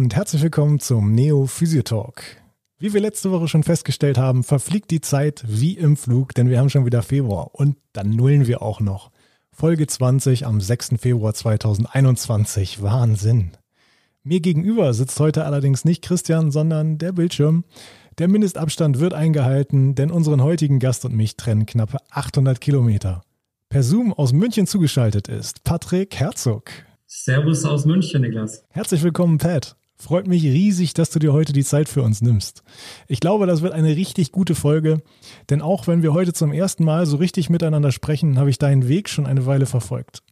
und herzlich willkommen zum Neo Physio Talk. Wie wir letzte Woche schon festgestellt haben, verfliegt die Zeit wie im Flug, denn wir haben schon wieder Februar und dann nullen wir auch noch. Folge 20 am 6. Februar 2021. Wahnsinn. Mir gegenüber sitzt heute allerdings nicht Christian, sondern der Bildschirm. Der Mindestabstand wird eingehalten, denn unseren heutigen Gast und mich trennen knappe 800 Kilometer. Per Zoom aus München zugeschaltet ist Patrick Herzog. Servus aus München, Niklas. Herzlich willkommen, Pat. Freut mich riesig, dass du dir heute die Zeit für uns nimmst. Ich glaube, das wird eine richtig gute Folge, denn auch wenn wir heute zum ersten Mal so richtig miteinander sprechen, habe ich deinen Weg schon eine Weile verfolgt.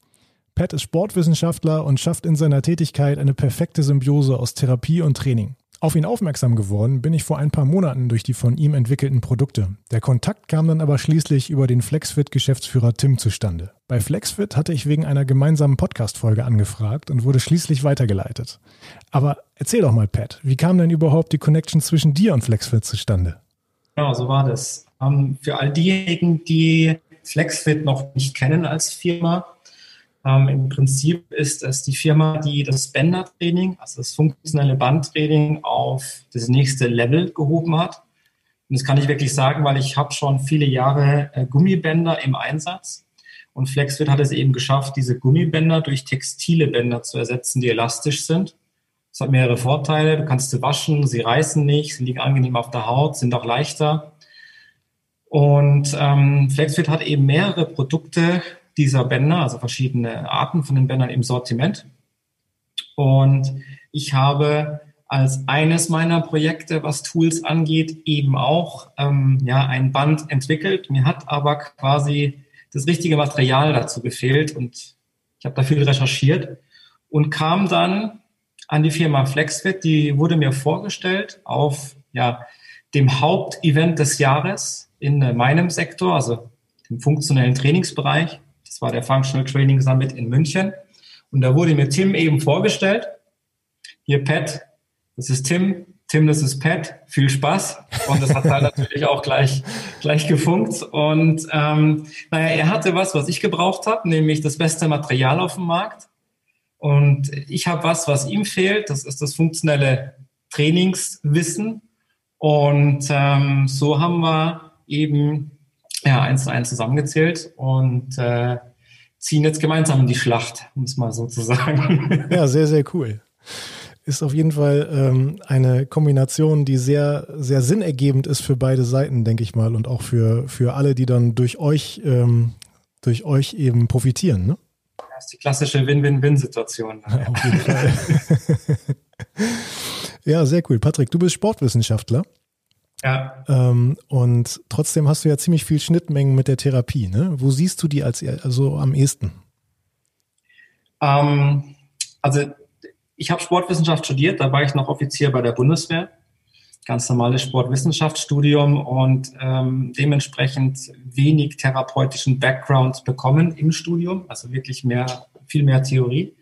Pat ist Sportwissenschaftler und schafft in seiner Tätigkeit eine perfekte Symbiose aus Therapie und Training. Auf ihn aufmerksam geworden bin ich vor ein paar Monaten durch die von ihm entwickelten Produkte. Der Kontakt kam dann aber schließlich über den Flexfit-Geschäftsführer Tim zustande. Bei Flexfit hatte ich wegen einer gemeinsamen Podcast-Folge angefragt und wurde schließlich weitergeleitet. Aber erzähl doch mal, Pat, wie kam denn überhaupt die Connection zwischen dir und Flexfit zustande? Genau, so war das. Ähm, für all diejenigen, die Flexfit noch nicht kennen als Firma, ähm, Im Prinzip ist es die Firma, die das Bändertraining, also das funktionelle Bandtraining, auf das nächste Level gehoben hat. Und das kann ich wirklich sagen, weil ich habe schon viele Jahre äh, Gummibänder im Einsatz. Und Flexfit hat es eben geschafft, diese Gummibänder durch textile Bänder zu ersetzen, die elastisch sind. Das hat mehrere Vorteile. Du kannst sie waschen, sie reißen nicht, sie liegen angenehm auf der Haut, sind auch leichter. Und ähm, Flexfit hat eben mehrere Produkte dieser Bänder, also verschiedene Arten von den Bändern im Sortiment. Und ich habe als eines meiner Projekte, was Tools angeht, eben auch ähm, ja, ein Band entwickelt. Mir hat aber quasi das richtige Material dazu gefehlt und ich habe da viel recherchiert und kam dann an die Firma Flexfit. Die wurde mir vorgestellt auf ja, dem Hauptevent des Jahres in meinem Sektor, also dem funktionellen Trainingsbereich. Das war der Functional Training Summit in München. Und da wurde mir Tim eben vorgestellt. Hier Pat, das ist Tim. Tim, das ist Pat. Viel Spaß. Und das hat halt natürlich auch gleich, gleich gefunkt. Und ähm, naja, er hatte was, was ich gebraucht habe, nämlich das beste Material auf dem Markt. Und ich habe was, was ihm fehlt. Das ist das funktionelle Trainingswissen. Und ähm, so haben wir eben ja, eins zu eins zusammengezählt und äh, ziehen jetzt gemeinsam in die Schlacht, um es mal so zu sagen. Ja, sehr, sehr cool. Ist auf jeden Fall ähm, eine Kombination, die sehr, sehr sinnergebend ist für beide Seiten, denke ich mal, und auch für, für alle, die dann durch euch, ähm, durch euch eben profitieren. Ne? Das ist die klassische Win-Win-Win-Situation. Auf jeden Fall. ja, sehr cool. Patrick, du bist Sportwissenschaftler. Ja. Ähm, und trotzdem hast du ja ziemlich viel Schnittmengen mit der Therapie. Ne? Wo siehst du die als also am ehesten? Ähm, also ich habe Sportwissenschaft studiert, da war ich noch Offizier bei der Bundeswehr. Ganz normales Sportwissenschaftsstudium und ähm, dementsprechend wenig therapeutischen Background bekommen im Studium, also wirklich mehr, viel mehr Theorie.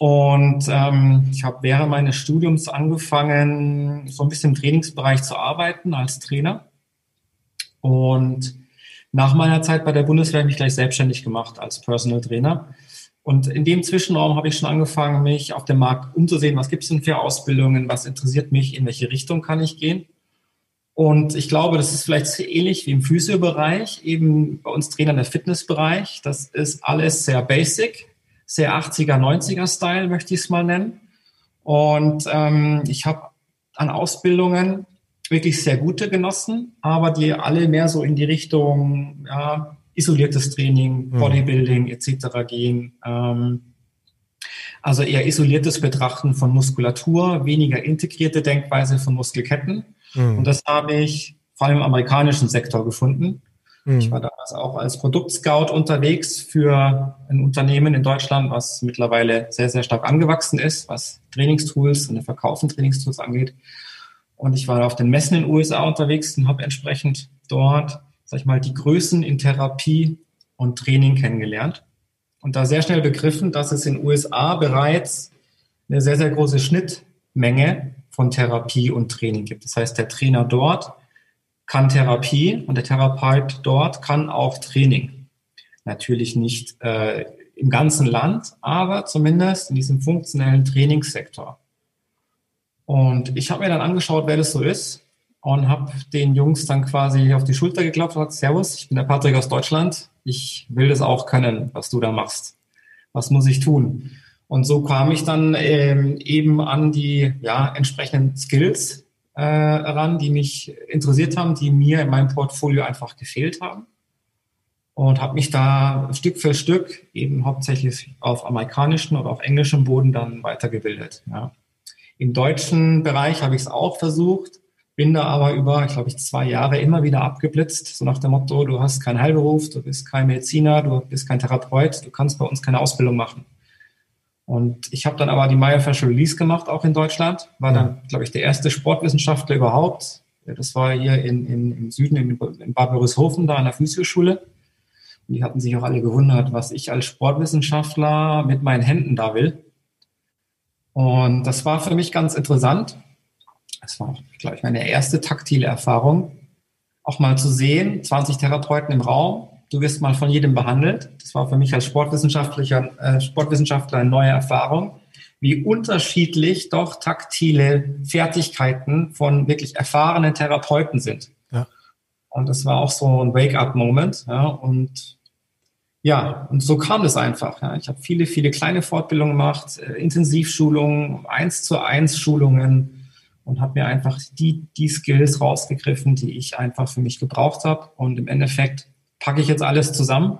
Und ähm, ich habe während meines Studiums angefangen, so ein bisschen im Trainingsbereich zu arbeiten als Trainer. Und nach meiner Zeit bei der Bundeswehr habe ich mich gleich selbstständig gemacht als Personal Trainer. Und in dem Zwischenraum habe ich schon angefangen, mich auf dem Markt umzusehen, was gibt es denn für Ausbildungen, was interessiert mich, in welche Richtung kann ich gehen. Und ich glaube, das ist vielleicht ähnlich wie im Physio-Bereich, eben bei uns Trainern der Fitnessbereich. Das ist alles sehr basic sehr 80er, 90er Style, möchte ich es mal nennen. Und ähm, ich habe an Ausbildungen wirklich sehr gute genossen, aber die alle mehr so in die Richtung ja, isoliertes Training, mhm. Bodybuilding mhm. etc. gehen. Ähm, also eher isoliertes Betrachten von Muskulatur, weniger integrierte Denkweise von Muskelketten. Mhm. Und das habe ich vor allem im amerikanischen Sektor gefunden. Mhm. Ich war damals auch als Produktscout unterwegs für ein Unternehmen in Deutschland, was mittlerweile sehr, sehr stark angewachsen ist, was Trainingstools und den Verkauf von Trainingstools angeht. Und ich war auf den Messen in den USA unterwegs und habe entsprechend dort, sag ich mal, die Größen in Therapie und Training kennengelernt. Und da sehr schnell begriffen, dass es in den USA bereits eine sehr, sehr große Schnittmenge von Therapie und Training gibt. Das heißt, der Trainer dort kann Therapie und der Therapeut dort kann auch Training. Natürlich nicht äh, im ganzen Land, aber zumindest in diesem funktionellen Trainingssektor. Und ich habe mir dann angeschaut, wer das so ist und habe den Jungs dann quasi auf die Schulter geklopft und gesagt, Servus, ich bin der Patrick aus Deutschland. Ich will das auch können, was du da machst. Was muss ich tun? Und so kam ich dann ähm, eben an die ja, entsprechenden Skills äh, ran, die mich interessiert haben, die mir in meinem Portfolio einfach gefehlt haben. Und habe mich da Stück für Stück eben hauptsächlich auf amerikanischem oder auf englischem Boden dann weitergebildet. Ja. Im deutschen Bereich habe ich es auch versucht, bin da aber über, ich glaube, ich zwei Jahre immer wieder abgeblitzt, so nach dem Motto, du hast keinen Heilberuf, du bist kein Mediziner, du bist kein Therapeut, du kannst bei uns keine Ausbildung machen. Und ich habe dann aber die Myofascial Release gemacht, auch in Deutschland, war dann, glaube ich, der erste Sportwissenschaftler überhaupt. Das war hier in, in, im Süden, in, in Bad da an der Physioschule. Und die hatten sich auch alle gewundert, was ich als Sportwissenschaftler mit meinen Händen da will. Und das war für mich ganz interessant. Das war, glaube ich, meine erste taktile Erfahrung. Auch mal zu sehen, 20 Therapeuten im Raum, du wirst mal von jedem behandelt. Das war für mich als Sportwissenschaftlicher, äh, Sportwissenschaftler eine neue Erfahrung, wie unterschiedlich doch taktile Fertigkeiten von wirklich erfahrenen Therapeuten sind. Ja. Und das war auch so ein Wake-up-Moment. Ja, und ja, und so kam es einfach. Ja. Ich habe viele, viele kleine Fortbildungen gemacht, äh, Intensivschulungen, eins zu eins Schulungen und habe mir einfach die, die Skills rausgegriffen, die ich einfach für mich gebraucht habe. Und im Endeffekt packe ich jetzt alles zusammen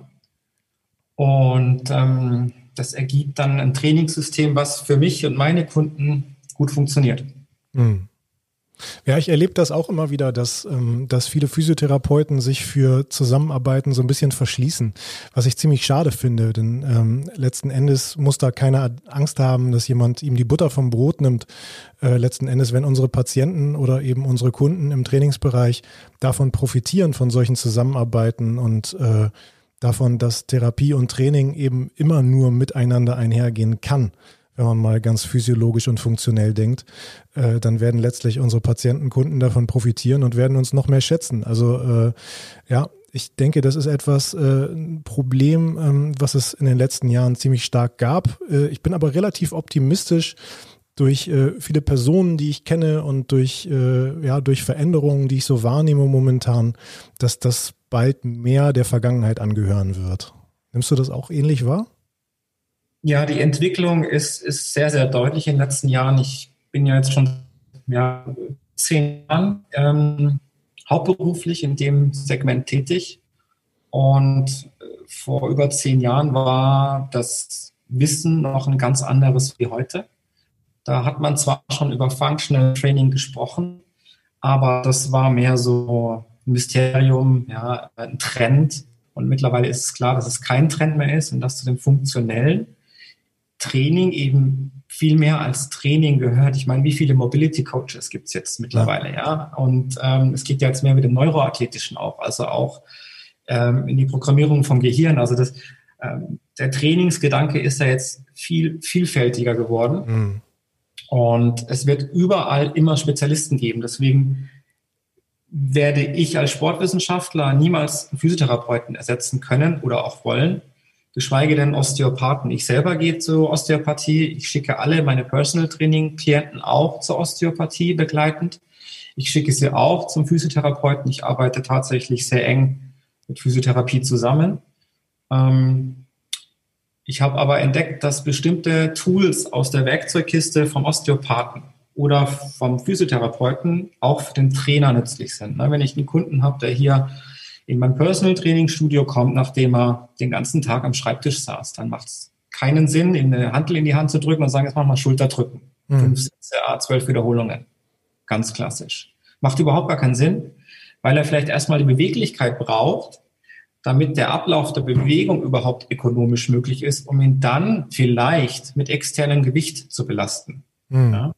und ähm, das ergibt dann ein Trainingssystem, was für mich und meine Kunden gut funktioniert. Mhm. Ja, ich erlebe das auch immer wieder, dass, ähm, dass viele Physiotherapeuten sich für Zusammenarbeiten so ein bisschen verschließen, was ich ziemlich schade finde, denn ähm, letzten Endes muss da keiner Angst haben, dass jemand ihm die Butter vom Brot nimmt. Äh, letzten Endes, wenn unsere Patienten oder eben unsere Kunden im Trainingsbereich davon profitieren, von solchen Zusammenarbeiten und äh, davon, dass Therapie und Training eben immer nur miteinander einhergehen kann wenn man mal ganz physiologisch und funktionell denkt, äh, dann werden letztlich unsere Patienten, Kunden davon profitieren und werden uns noch mehr schätzen. Also äh, ja, ich denke, das ist etwas äh, ein Problem, ähm, was es in den letzten Jahren ziemlich stark gab. Äh, ich bin aber relativ optimistisch durch äh, viele Personen, die ich kenne und durch äh, ja durch Veränderungen, die ich so wahrnehme momentan, dass das bald mehr der Vergangenheit angehören wird. Nimmst du das auch ähnlich wahr? Ja, die Entwicklung ist, ist sehr, sehr deutlich in den letzten Jahren. Ich bin ja jetzt schon ja, zehn Jahren ähm, hauptberuflich in dem Segment tätig. Und äh, vor über zehn Jahren war das Wissen noch ein ganz anderes wie heute. Da hat man zwar schon über Functional Training gesprochen, aber das war mehr so ein Mysterium, ja, ein Trend. Und mittlerweile ist es klar, dass es kein Trend mehr ist und dass zu dem Funktionellen Training eben viel mehr als Training gehört. Ich meine, wie viele Mobility Coaches gibt es jetzt mittlerweile, ja? Und ähm, es geht ja jetzt mehr mit dem Neuroathletischen auch, also auch ähm, in die Programmierung vom Gehirn. Also das, ähm, der Trainingsgedanke ist ja jetzt viel vielfältiger geworden. Mhm. Und es wird überall immer Spezialisten geben. Deswegen werde ich als Sportwissenschaftler niemals einen Physiotherapeuten ersetzen können oder auch wollen, geschweige denn Osteopathen. Ich selber gehe zur Osteopathie. Ich schicke alle meine Personal Training Klienten auch zur Osteopathie begleitend. Ich schicke sie auch zum Physiotherapeuten. Ich arbeite tatsächlich sehr eng mit Physiotherapie zusammen. Ähm, ich habe aber entdeckt, dass bestimmte Tools aus der Werkzeugkiste vom Osteopathen oder vom Physiotherapeuten auch für den Trainer nützlich sind. Wenn ich einen Kunden habe, der hier in mein Personal Training Studio kommt, nachdem er den ganzen Tag am Schreibtisch saß. Dann macht es keinen Sinn, ihm eine Handel in die Hand zu drücken und sagen, jetzt mach mal Schulter drücken. Mhm. Fünf Sätze, zwölf Wiederholungen. Ganz klassisch. Macht überhaupt gar keinen Sinn, weil er vielleicht erstmal die Beweglichkeit braucht, damit der Ablauf der Bewegung überhaupt ökonomisch möglich ist, um ihn dann vielleicht mit externem Gewicht zu belasten. Mhm. Ja?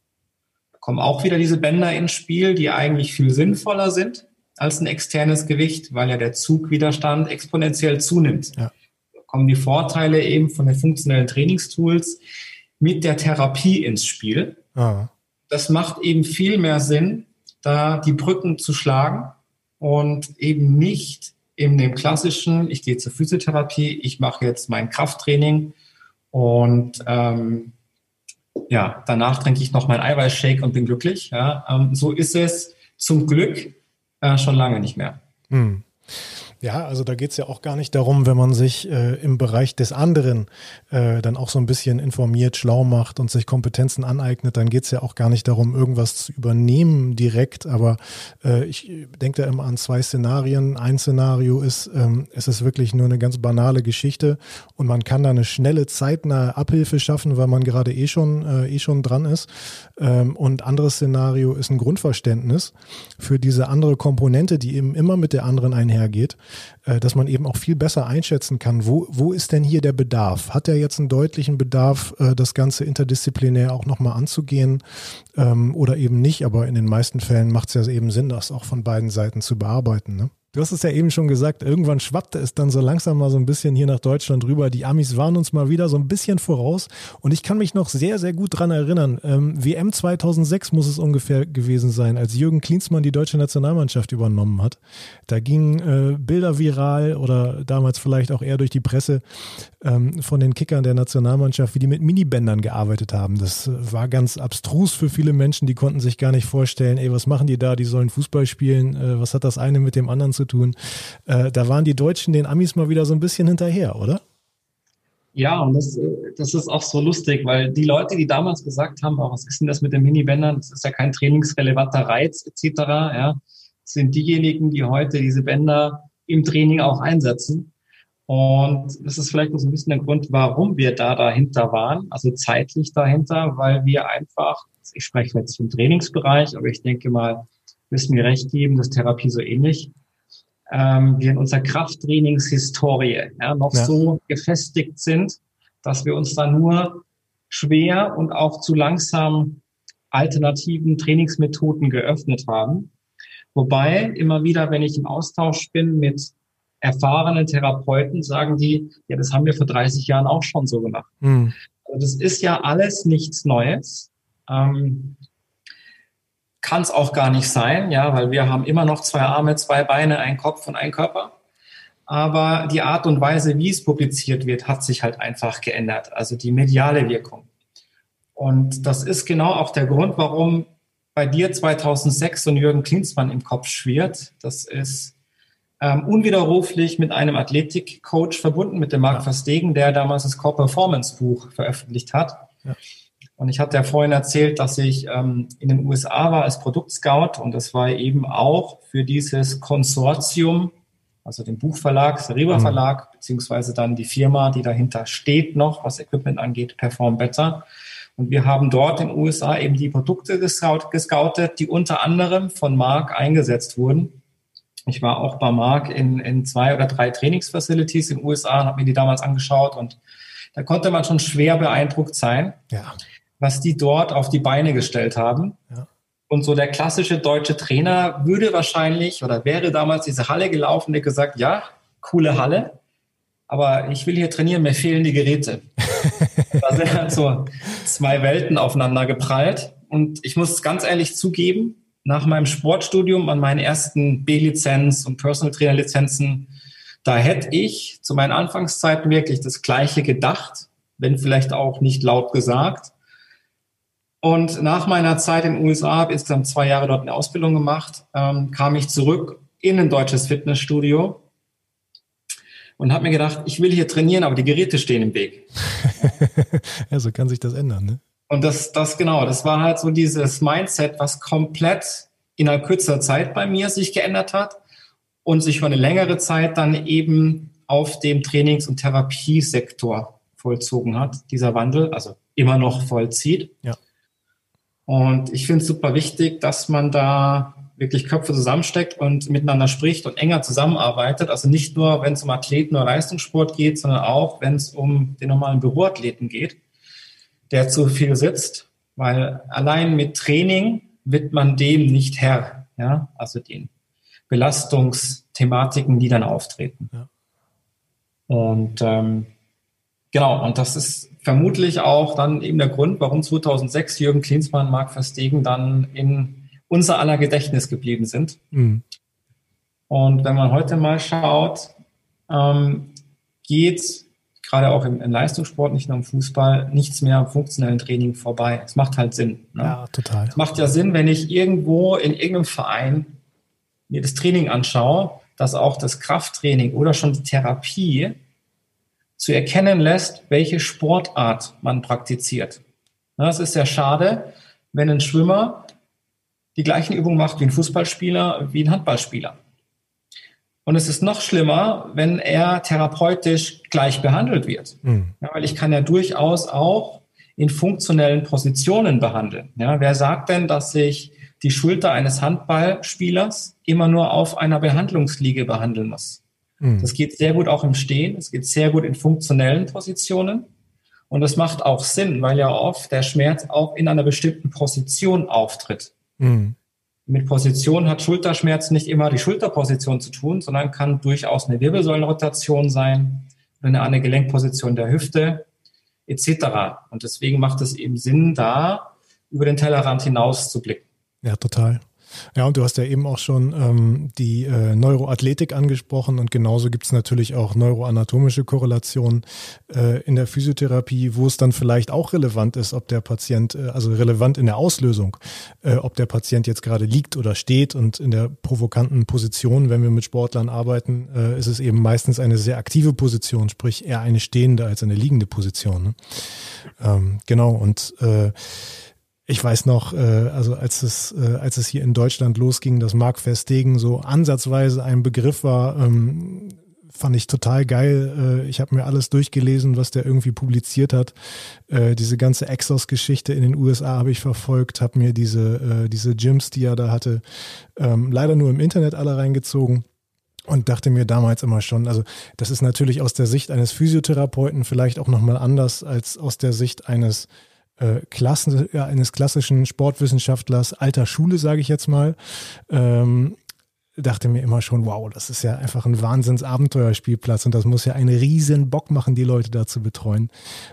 Da kommen auch wieder diese Bänder ins Spiel, die eigentlich viel sinnvoller sind als ein externes Gewicht, weil ja der Zugwiderstand exponentiell zunimmt. Ja. Da kommen die Vorteile eben von den funktionellen Trainingstools mit der Therapie ins Spiel. Ah. Das macht eben viel mehr Sinn, da die Brücken zu schlagen und eben nicht in dem klassischen, ich gehe zur Physiotherapie, ich mache jetzt mein Krafttraining und ähm, ja, danach trinke ich noch meinen Eiweißshake und bin glücklich. Ja, ähm, so ist es zum Glück äh, schon lange nicht mehr. Hm. Ja, also da geht es ja auch gar nicht darum, wenn man sich äh, im Bereich des anderen äh, dann auch so ein bisschen informiert, schlau macht und sich Kompetenzen aneignet, dann geht es ja auch gar nicht darum, irgendwas zu übernehmen direkt. Aber äh, ich denke da immer an zwei Szenarien. Ein Szenario ist, ähm, es ist wirklich nur eine ganz banale Geschichte und man kann da eine schnelle, zeitnahe Abhilfe schaffen, weil man gerade eh schon, äh, eh schon dran ist. Ähm, und anderes Szenario ist ein Grundverständnis für diese andere Komponente, die eben immer mit der anderen einhergeht. Äh, dass man eben auch viel besser einschätzen kann, wo, wo ist denn hier der Bedarf? Hat er jetzt einen deutlichen Bedarf, äh, das Ganze interdisziplinär auch nochmal anzugehen ähm, oder eben nicht? Aber in den meisten Fällen macht es ja eben Sinn, das auch von beiden Seiten zu bearbeiten. Ne? Du hast es ja eben schon gesagt, irgendwann schwappte es dann so langsam mal so ein bisschen hier nach Deutschland rüber. Die Amis waren uns mal wieder so ein bisschen voraus. Und ich kann mich noch sehr, sehr gut dran erinnern. Ähm, WM 2006 muss es ungefähr gewesen sein, als Jürgen Klinsmann die deutsche Nationalmannschaft übernommen hat. Da gingen äh, Bilder viral oder damals vielleicht auch eher durch die Presse ähm, von den Kickern der Nationalmannschaft, wie die mit Minibändern gearbeitet haben. Das war ganz abstrus für viele Menschen. Die konnten sich gar nicht vorstellen, ey, was machen die da? Die sollen Fußball spielen. Äh, was hat das eine mit dem anderen zu zu tun. Äh, da waren die Deutschen den Amis mal wieder so ein bisschen hinterher, oder? Ja, und das, das ist auch so lustig, weil die Leute, die damals gesagt haben, oh, was ist denn das mit den Minibändern, das ist ja kein trainingsrelevanter Reiz etc., ja, sind diejenigen, die heute diese Bänder im Training auch einsetzen. Und das ist vielleicht so ein bisschen der Grund, warum wir da dahinter waren, also zeitlich dahinter, weil wir einfach, ich spreche jetzt vom Trainingsbereich, aber ich denke mal, müssen mir recht geben, dass Therapie so ähnlich ähm, wir in unserer Krafttrainingshistorie ja, noch ja. so gefestigt sind, dass wir uns da nur schwer und auch zu langsam alternativen Trainingsmethoden geöffnet haben. Wobei immer wieder, wenn ich im Austausch bin mit erfahrenen Therapeuten, sagen die, ja, das haben wir vor 30 Jahren auch schon so gemacht. Mhm. Also das ist ja alles nichts Neues. Ähm, kann es auch gar nicht sein, ja, weil wir haben immer noch zwei Arme, zwei Beine, ein Kopf und ein Körper. Aber die Art und Weise, wie es publiziert wird, hat sich halt einfach geändert. Also die mediale Wirkung. Und das ist genau auch der Grund, warum bei dir 2006 so ein Jürgen Klinsmann im Kopf schwirrt. Das ist ähm, unwiderruflich mit einem Athletikcoach verbunden, mit dem Marc Verstegen, der damals das Core Performance Buch veröffentlicht hat. Ja. Und ich hatte ja vorhin erzählt, dass ich ähm, in den USA war als Produktscout und das war eben auch für dieses Konsortium, also den Buchverlag, Seriba mhm. Verlag, beziehungsweise dann die Firma, die dahinter steht noch, was Equipment angeht, Perform Better. Und wir haben dort in den USA eben die Produkte gescout, gescoutet, die unter anderem von Mark eingesetzt wurden. Ich war auch bei Mark in, in zwei oder drei Trainingsfacilities in den USA und habe mir die damals angeschaut und da konnte man schon schwer beeindruckt sein. Ja was die dort auf die Beine gestellt haben. Ja. Und so der klassische deutsche Trainer würde wahrscheinlich oder wäre damals diese Halle gelaufen, der gesagt, ja, coole Halle, aber ich will hier trainieren, mir fehlen die Geräte. da sind halt so zwei Welten aufeinander geprallt. Und ich muss ganz ehrlich zugeben, nach meinem Sportstudium an meinen ersten B-Lizenz und Personal Trainer Lizenzen, da hätte ich zu meinen Anfangszeiten wirklich das Gleiche gedacht, wenn vielleicht auch nicht laut gesagt. Und nach meiner Zeit in den USA, habe insgesamt zwei Jahre dort eine Ausbildung gemacht, ähm, kam ich zurück in ein deutsches Fitnessstudio und habe mir gedacht, ich will hier trainieren, aber die Geräte stehen im Weg. ja, so kann sich das ändern, ne? Und das, das genau, das war halt so dieses Mindset, was komplett innerhalb kürzer Zeit bei mir sich geändert hat und sich für eine längere Zeit dann eben auf dem Trainings- und Therapiesektor vollzogen hat, dieser Wandel, also immer noch vollzieht. Ja. Und ich finde es super wichtig, dass man da wirklich Köpfe zusammensteckt und miteinander spricht und enger zusammenarbeitet. Also nicht nur, wenn es um Athleten oder Leistungssport geht, sondern auch, wenn es um den normalen Büroathleten geht, der zu viel sitzt. Weil allein mit Training wird man dem nicht Herr. Ja, also den Belastungsthematiken, die dann auftreten. Ja. Und ähm, genau, und das ist vermutlich auch dann eben der Grund, warum 2006 Jürgen Klinsmann, Marc Verstegen dann in unser aller Gedächtnis geblieben sind. Mhm. Und wenn man heute mal schaut, ähm, geht gerade auch im, im, Leistungssport, nicht nur im Fußball, nichts mehr am funktionellen Training vorbei. Es macht halt Sinn. Ne? Ja, total. Es macht ja Sinn, wenn ich irgendwo in irgendeinem Verein mir das Training anschaue, dass auch das Krafttraining oder schon die Therapie zu erkennen lässt, welche Sportart man praktiziert. Es ist ja schade, wenn ein Schwimmer die gleichen Übungen macht wie ein Fußballspieler, wie ein Handballspieler. Und es ist noch schlimmer, wenn er therapeutisch gleich behandelt wird. Mhm. Ja, weil ich kann ja durchaus auch in funktionellen Positionen behandeln. Ja, wer sagt denn, dass sich die Schulter eines Handballspielers immer nur auf einer Behandlungsliege behandeln muss? Mhm. Das geht sehr gut auch im Stehen, es geht sehr gut in funktionellen Positionen. Und das macht auch Sinn, weil ja oft der Schmerz auch in einer bestimmten Position auftritt. Mhm. Mit Position hat Schulterschmerz nicht immer die Schulterposition zu tun, sondern kann durchaus eine Wirbelsäulenrotation sein, eine andere Gelenkposition der Hüfte etc. Und deswegen macht es eben Sinn, da über den Tellerrand hinaus zu blicken. Ja, total. Ja, und du hast ja eben auch schon ähm, die äh, Neuroathletik angesprochen und genauso gibt es natürlich auch neuroanatomische Korrelationen äh, in der Physiotherapie, wo es dann vielleicht auch relevant ist, ob der Patient, äh, also relevant in der Auslösung, äh, ob der Patient jetzt gerade liegt oder steht und in der provokanten Position, wenn wir mit Sportlern arbeiten, äh, ist es eben meistens eine sehr aktive Position, sprich eher eine stehende als eine liegende Position. Ne? Ähm, genau, und äh, ich weiß noch, äh, also als es, äh, als es hier in Deutschland losging, dass Mark Verstegen so ansatzweise ein Begriff war, ähm, fand ich total geil. Äh, ich habe mir alles durchgelesen, was der irgendwie publiziert hat. Äh, diese ganze Exos-Geschichte in den USA habe ich verfolgt, habe mir diese, äh, diese Gyms, die er da hatte, ähm, leider nur im Internet alle reingezogen und dachte mir damals immer schon, also das ist natürlich aus der Sicht eines Physiotherapeuten vielleicht auch nochmal anders als aus der Sicht eines äh, Klassen, ja, eines klassischen Sportwissenschaftlers alter Schule, sage ich jetzt mal, ähm, dachte mir immer schon, wow, das ist ja einfach ein Wahnsinns-Abenteuerspielplatz und das muss ja einen riesen Bock machen, die Leute da zu betreuen.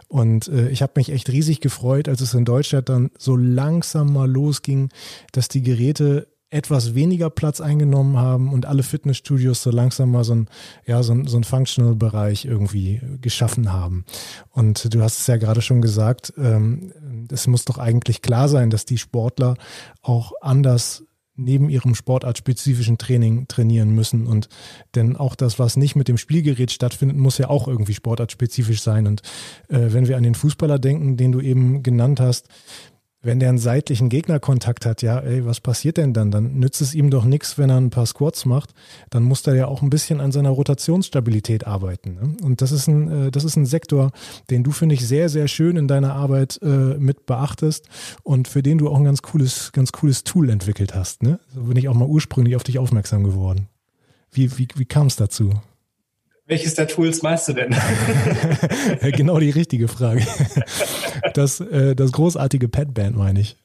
Und äh, ich habe mich echt riesig gefreut, als es in Deutschland dann so langsam mal losging, dass die Geräte etwas weniger Platz eingenommen haben und alle Fitnessstudios so langsam mal so ein, ja, so ein, so ein Functional-Bereich irgendwie geschaffen haben. Und du hast es ja gerade schon gesagt, ähm, es muss doch eigentlich klar sein, dass die Sportler auch anders neben ihrem sportartspezifischen Training trainieren müssen. Und denn auch das, was nicht mit dem Spielgerät stattfindet, muss ja auch irgendwie sportartspezifisch sein. Und äh, wenn wir an den Fußballer denken, den du eben genannt hast, wenn der einen seitlichen Gegnerkontakt hat, ja, ey, was passiert denn dann? Dann nützt es ihm doch nichts, wenn er ein paar Squats macht. Dann muss er ja auch ein bisschen an seiner Rotationsstabilität arbeiten. Ne? Und das ist ein, äh, das ist ein Sektor, den du, finde ich, sehr, sehr schön in deiner Arbeit äh, mit beachtest und für den du auch ein ganz cooles, ganz cooles Tool entwickelt hast. Ne? So bin ich auch mal ursprünglich auf dich aufmerksam geworden. Wie, wie, wie kam es dazu? Welches der Tools meinst du denn? genau die richtige Frage. Das, äh, das großartige Pad-Band meine ich.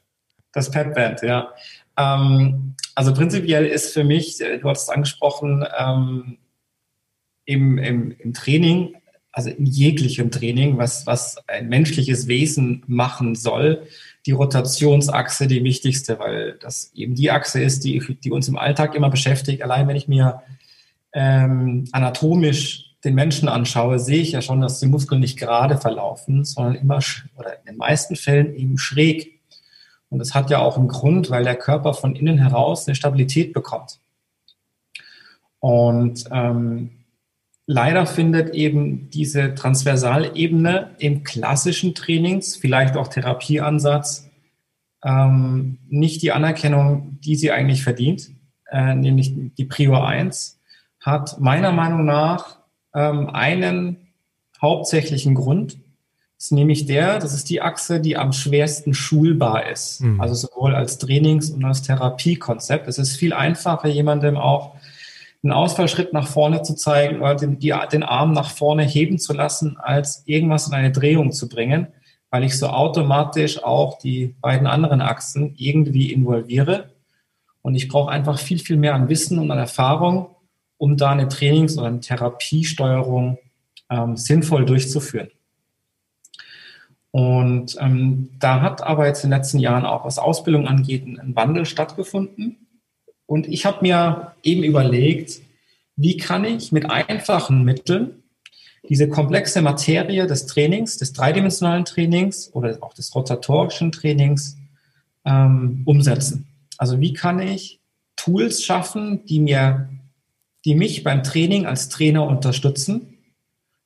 Das Pad-Band, ja. Ähm, also prinzipiell ist für mich, äh, du hast es angesprochen, ähm, im, im, im Training, also in jeglichem Training, was, was ein menschliches Wesen machen soll, die Rotationsachse die wichtigste, weil das eben die Achse ist, die, die uns im Alltag immer beschäftigt. Allein wenn ich mir ähm, anatomisch den Menschen anschaue, sehe ich ja schon, dass die Muskeln nicht gerade verlaufen, sondern immer oder in den meisten Fällen eben schräg. Und das hat ja auch einen Grund, weil der Körper von innen heraus eine Stabilität bekommt. Und ähm, leider findet eben diese Transversalebene im klassischen Trainings, vielleicht auch Therapieansatz, ähm, nicht die Anerkennung, die sie eigentlich verdient, äh, nämlich die Prior 1 hat meiner Meinung nach ähm, einen hauptsächlichen Grund. Das ist nämlich der, das ist die Achse, die am schwersten schulbar ist. Mhm. Also sowohl als Trainings- und als Therapiekonzept. Es ist viel einfacher, jemandem auch einen Ausfallschritt nach vorne zu zeigen oder den, die, den Arm nach vorne heben zu lassen, als irgendwas in eine Drehung zu bringen, weil ich so automatisch auch die beiden anderen Achsen irgendwie involviere. Und ich brauche einfach viel, viel mehr an Wissen und an Erfahrung, um da eine Trainings- oder eine Therapiesteuerung ähm, sinnvoll durchzuführen. Und ähm, da hat aber jetzt in den letzten Jahren auch, was Ausbildung angeht, ein Wandel stattgefunden. Und ich habe mir eben überlegt, wie kann ich mit einfachen Mitteln diese komplexe Materie des Trainings, des dreidimensionalen Trainings oder auch des rotatorischen Trainings ähm, umsetzen. Also wie kann ich Tools schaffen, die mir, die mich beim Training als Trainer unterstützen,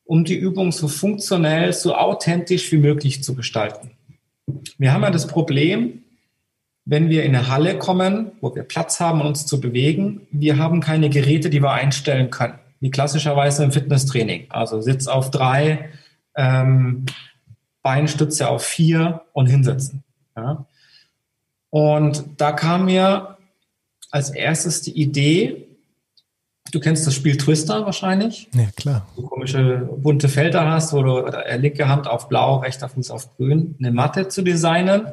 um die Übung so funktionell, so authentisch wie möglich zu gestalten. Wir haben ja das Problem, wenn wir in eine Halle kommen, wo wir Platz haben, uns zu bewegen, wir haben keine Geräte, die wir einstellen können, wie klassischerweise im Fitnesstraining. Also Sitz auf drei, ähm, Beinstütze auf vier und hinsetzen. Ja. Und da kam mir als erstes die Idee, du kennst das Spiel Twister wahrscheinlich. Ja, klar. Du komische bunte Felder hast, wo du linke Hand auf blau, rechter Fuß auf grün, eine Matte zu designen,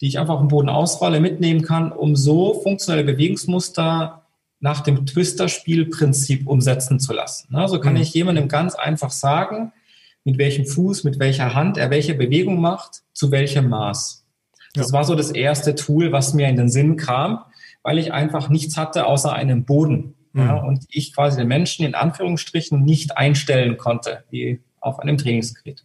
die ich einfach auf dem Boden ausrolle, mitnehmen kann, um so funktionelle Bewegungsmuster nach dem Twister-Spielprinzip umsetzen zu lassen. So also kann mhm. ich jemandem ganz einfach sagen, mit welchem Fuß, mit welcher Hand er welche Bewegung macht, zu welchem Maß. Das ja. war so das erste Tool, was mir in den Sinn kam, weil ich einfach nichts hatte außer einem Boden. Mhm. Ja, und ich quasi den Menschen in Anführungsstrichen nicht einstellen konnte, wie auf einem Trainingsgerät.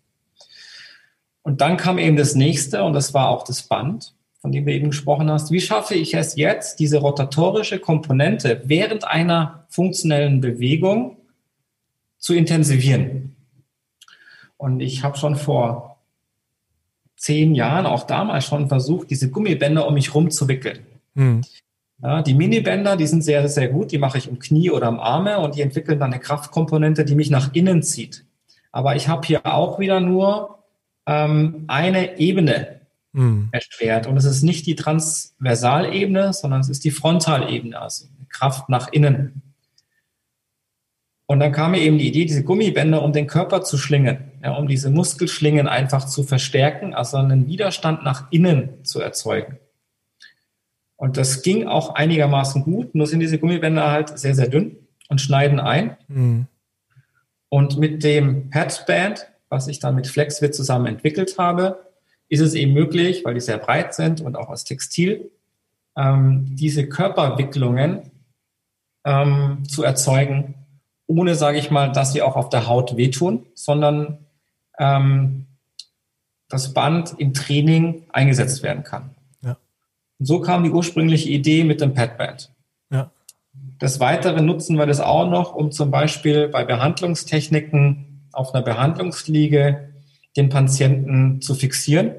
Und dann kam eben das nächste und das war auch das Band, von dem du eben gesprochen hast. Wie schaffe ich es jetzt, diese rotatorische Komponente während einer funktionellen Bewegung zu intensivieren? Und ich habe schon vor zehn Jahren, auch damals schon versucht, diese Gummibänder um mich rumzuwickeln. Mhm. Ja, die Minibänder, die sind sehr, sehr gut. Die mache ich im Knie oder am Arme und die entwickeln dann eine Kraftkomponente, die mich nach innen zieht. Aber ich habe hier auch wieder nur ähm, eine Ebene mhm. erschwert. Und es ist nicht die Transversalebene, sondern es ist die Frontalebene, also Kraft nach innen. Und dann kam mir eben die Idee, diese Gummibänder um den Körper zu schlingen, ja, um diese Muskelschlingen einfach zu verstärken, also einen Widerstand nach innen zu erzeugen. Und das ging auch einigermaßen gut, nur sind diese Gummibänder halt sehr, sehr dünn und schneiden ein. Mhm. Und mit dem Padband, was ich dann mit Flexfit zusammen entwickelt habe, ist es eben möglich, weil die sehr breit sind und auch aus Textil, ähm, diese Körperwicklungen ähm, zu erzeugen, ohne, sage ich mal, dass sie auch auf der Haut wehtun, sondern ähm, das Band im Training eingesetzt werden kann. Und so kam die ursprüngliche Idee mit dem Padband. Ja. Des Weiteren nutzen wir das auch noch, um zum Beispiel bei Behandlungstechniken auf einer Behandlungsliege den Patienten zu fixieren.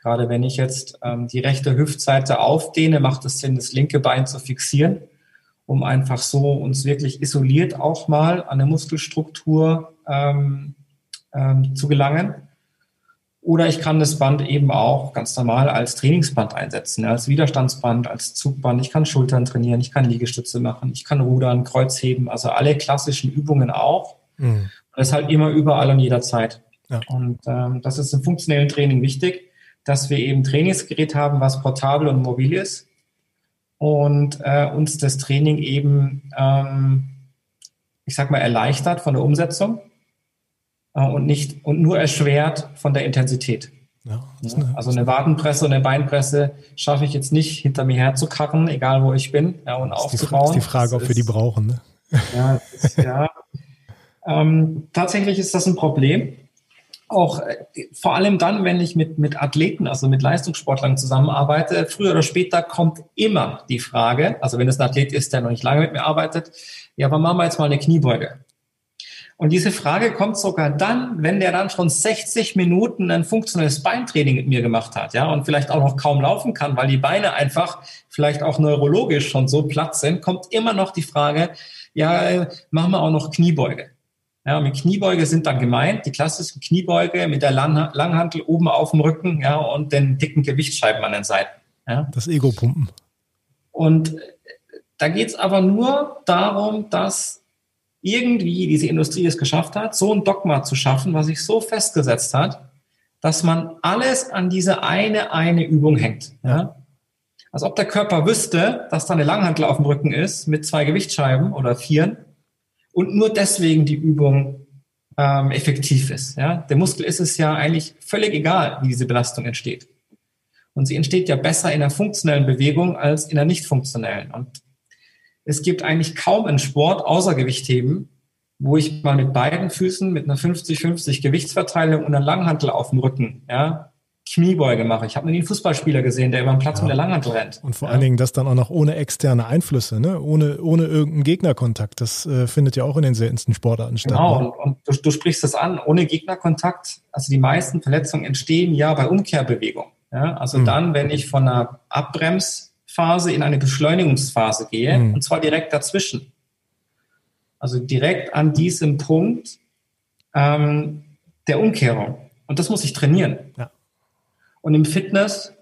Gerade wenn ich jetzt ähm, die rechte Hüftseite aufdehne, macht es Sinn, das linke Bein zu fixieren um einfach so uns wirklich isoliert auch mal an der Muskelstruktur ähm, ähm, zu gelangen. Oder ich kann das Band eben auch ganz normal als Trainingsband einsetzen, als Widerstandsband, als Zugband. Ich kann Schultern trainieren, ich kann Liegestütze machen, ich kann rudern, Kreuzheben, also alle klassischen Übungen auch. Mhm. Das ist halt immer überall und jederzeit. Ja. Und ähm, das ist im funktionellen Training wichtig, dass wir eben Trainingsgerät haben, was portabel und mobil ist, und äh, uns das Training eben, ähm, ich sag mal, erleichtert von der Umsetzung äh, und nicht und nur erschwert von der Intensität. Ja, eine, also eine Wadenpresse und eine Beinpresse schaffe ich jetzt nicht hinter mir herzukarren, egal wo ich bin, ja, und das aufzubauen. Ist die, ist Frage, ob wir die brauchen. Ne? Ja, ist, ja. ähm, tatsächlich ist das ein Problem auch äh, vor allem dann, wenn ich mit, mit Athleten, also mit Leistungssportlern zusammenarbeite, früher oder später kommt immer die Frage, also wenn es ein Athlet ist, der noch nicht lange mit mir arbeitet, ja, aber machen wir jetzt mal eine Kniebeuge. Und diese Frage kommt sogar dann, wenn der dann schon 60 Minuten ein funktionelles Beintraining mit mir gemacht hat, ja, und vielleicht auch noch kaum laufen kann, weil die Beine einfach vielleicht auch neurologisch schon so platt sind, kommt immer noch die Frage, ja, äh, machen wir auch noch Kniebeuge. Ja, mit Kniebeuge sind dann gemeint die klassischen Kniebeuge mit der Lang Langhantel oben auf dem Rücken ja, und den dicken Gewichtsscheiben an den Seiten. Ja. Das Ego-Pumpen. Und äh, da geht es aber nur darum, dass irgendwie diese Industrie es geschafft hat, so ein Dogma zu schaffen, was sich so festgesetzt hat, dass man alles an diese eine, eine Übung hängt. Ja? Als ob der Körper wüsste, dass da eine Langhantel auf dem Rücken ist mit zwei Gewichtsscheiben oder vieren und nur deswegen die Übung ähm, effektiv ist. Ja? Der Muskel ist es ja eigentlich völlig egal, wie diese Belastung entsteht. Und sie entsteht ja besser in der funktionellen Bewegung als in der nicht funktionellen. Und es gibt eigentlich kaum einen Sport außer Gewichtheben, wo ich mal mit beiden Füßen mit einer 50-50 Gewichtsverteilung und einer Langhantel auf dem Rücken, ja, Kniebeuge mache. Ich habe noch nie einen Fußballspieler gesehen, der über den Platz ja. mit der Langhantel rennt. Und vor ja. allen Dingen das dann auch noch ohne externe Einflüsse, ne? ohne, ohne irgendeinen Gegnerkontakt. Das äh, findet ja auch in den seltensten Sportarten statt. Genau, ne? und, und du, du, sprichst das an, ohne Gegnerkontakt. Also die meisten Verletzungen entstehen ja bei Umkehrbewegung. Ja? Also mhm. dann, wenn ich von einer Abbremsphase in eine Beschleunigungsphase gehe, mhm. und zwar direkt dazwischen. Also direkt an diesem Punkt ähm, der Umkehrung. Und das muss ich trainieren. Ja. Und im Fitness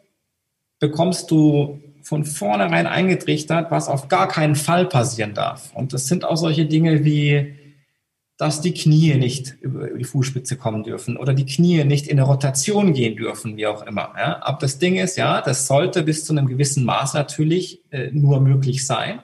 bekommst du von vornherein eingetrichtert, was auf gar keinen Fall passieren darf. Und das sind auch solche Dinge wie, dass die Knie nicht über die Fußspitze kommen dürfen oder die Knie nicht in eine Rotation gehen dürfen, wie auch immer. Ja. Aber das Ding ist, ja, das sollte bis zu einem gewissen Maß natürlich äh, nur möglich sein.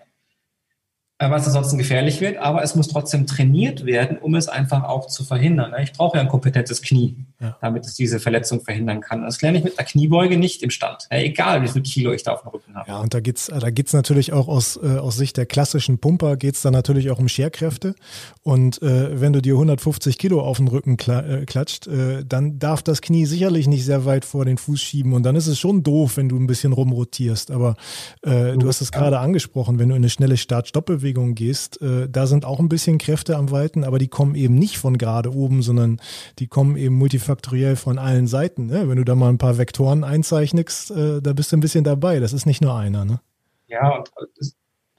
Äh, was ansonsten gefährlich wird, aber es muss trotzdem trainiert werden, um es einfach auch zu verhindern. Ne? Ich brauche ja ein kompetentes Knie, ja. damit es diese Verletzung verhindern kann. Das lerne ich mit einer Kniebeuge nicht im Stand, egal wie viel Kilo ich da auf dem Rücken habe. Ja, und da geht's, da geht's natürlich auch aus, äh, aus Sicht der klassischen Pumper geht's da natürlich auch um Scherkräfte. Und äh, wenn du dir 150 Kilo auf den Rücken kla äh, klatscht, äh, dann darf das Knie sicherlich nicht sehr weit vor den Fuß schieben. Und dann ist es schon doof, wenn du ein bisschen rumrotierst. Aber äh, du hast es gerade angesprochen, wenn du in eine schnelle Start-Stopp-Bewegung Bewegung gehst, äh, da sind auch ein bisschen Kräfte am Walten, aber die kommen eben nicht von gerade oben, sondern die kommen eben multifaktoriell von allen Seiten. Ne? Wenn du da mal ein paar Vektoren einzeichnest, äh, da bist du ein bisschen dabei. Das ist nicht nur einer. Ne? Ja,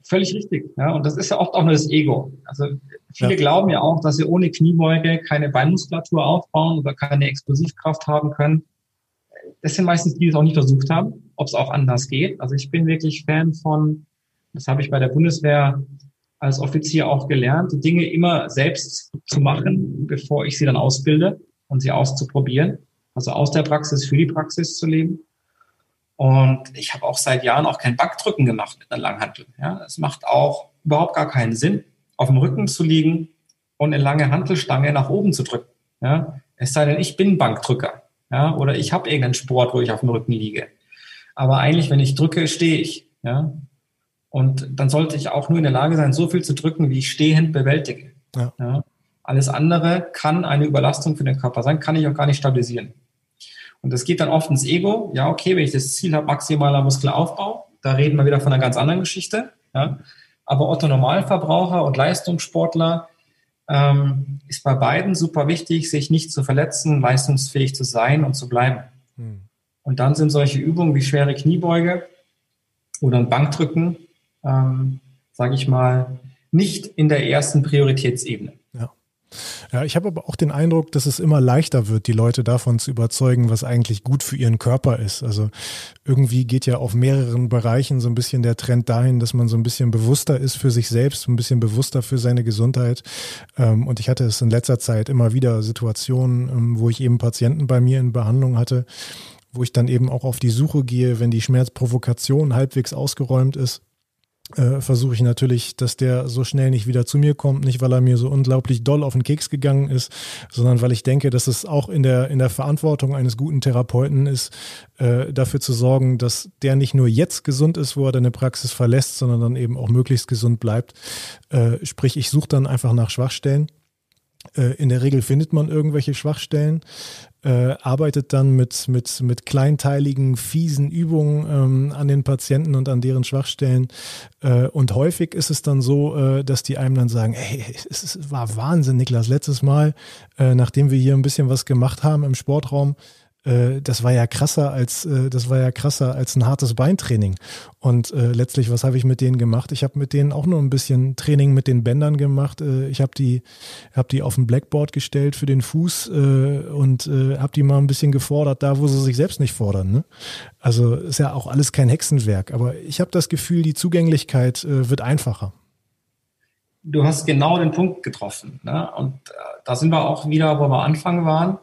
völlig richtig. Ja? Und das ist ja oft auch nur das Ego. Also viele ja. glauben ja auch, dass sie ohne Kniebeuge keine Beinmuskulatur aufbauen oder keine Explosivkraft haben können. Das sind meistens die, die es auch nicht versucht haben, ob es auch anders geht. Also ich bin wirklich Fan von das habe ich bei der Bundeswehr als Offizier auch gelernt, die Dinge immer selbst zu machen, bevor ich sie dann ausbilde und sie auszuprobieren. Also aus der Praxis für die Praxis zu leben. Und ich habe auch seit Jahren auch kein Backdrücken gemacht mit einer Langhantel. Ja, es macht auch überhaupt gar keinen Sinn, auf dem Rücken zu liegen und eine lange Hantelstange nach oben zu drücken. Ja, es sei denn, ich bin Bankdrücker. Ja, oder ich habe irgendeinen Sport, wo ich auf dem Rücken liege. Aber eigentlich, wenn ich drücke, stehe ich. Ja, und dann sollte ich auch nur in der Lage sein, so viel zu drücken, wie ich stehend bewältige. Ja. Ja. Alles andere kann eine Überlastung für den Körper sein, kann ich auch gar nicht stabilisieren. Und das geht dann oft ins Ego. Ja, okay, wenn ich das Ziel habe, maximaler Muskelaufbau, da reden wir wieder von einer ganz anderen Geschichte. Ja. Aber Otto Normalverbraucher und Leistungssportler ähm, ist bei beiden super wichtig, sich nicht zu verletzen, leistungsfähig zu sein und zu bleiben. Hm. Und dann sind solche Übungen wie schwere Kniebeuge oder ein Bankdrücken ähm, sage ich mal, nicht in der ersten Prioritätsebene. Ja. Ich habe aber auch den Eindruck, dass es immer leichter wird, die Leute davon zu überzeugen, was eigentlich gut für ihren Körper ist. Also irgendwie geht ja auf mehreren Bereichen so ein bisschen der Trend dahin, dass man so ein bisschen bewusster ist für sich selbst, ein bisschen bewusster für seine Gesundheit. Ähm, und ich hatte es in letzter Zeit immer wieder Situationen, ähm, wo ich eben Patienten bei mir in Behandlung hatte, wo ich dann eben auch auf die Suche gehe, wenn die Schmerzprovokation halbwegs ausgeräumt ist äh, versuche ich natürlich, dass der so schnell nicht wieder zu mir kommt, nicht weil er mir so unglaublich doll auf den Keks gegangen ist, sondern weil ich denke, dass es auch in der in der Verantwortung eines guten Therapeuten ist, äh, dafür zu sorgen, dass der nicht nur jetzt gesund ist, wo er deine Praxis verlässt, sondern dann eben auch möglichst gesund bleibt. Äh, sprich, ich suche dann einfach nach Schwachstellen. Äh, in der Regel findet man irgendwelche Schwachstellen, äh, arbeitet dann mit, mit, mit kleinteiligen, fiesen Übungen ähm, an den Patienten und an deren Schwachstellen. Äh, und häufig ist es dann so, äh, dass die einem dann sagen, hey, es war Wahnsinn, Niklas, letztes Mal, äh, nachdem wir hier ein bisschen was gemacht haben im Sportraum, äh, das war ja krasser als äh, das war ja krasser als ein hartes Beintraining. Und äh, letztlich, was habe ich mit denen gemacht? Ich habe mit denen auch nur ein bisschen Training mit den Bändern gemacht. Äh, ich habe die habe die auf ein Blackboard gestellt für den Fuß äh, und äh, habe die mal ein bisschen gefordert, da wo sie sich selbst nicht fordern. Ne? Also ist ja auch alles kein Hexenwerk. Aber ich habe das Gefühl, die Zugänglichkeit äh, wird einfacher du hast genau den Punkt getroffen. Ne? Und äh, da sind wir auch wieder, wo wir Anfang waren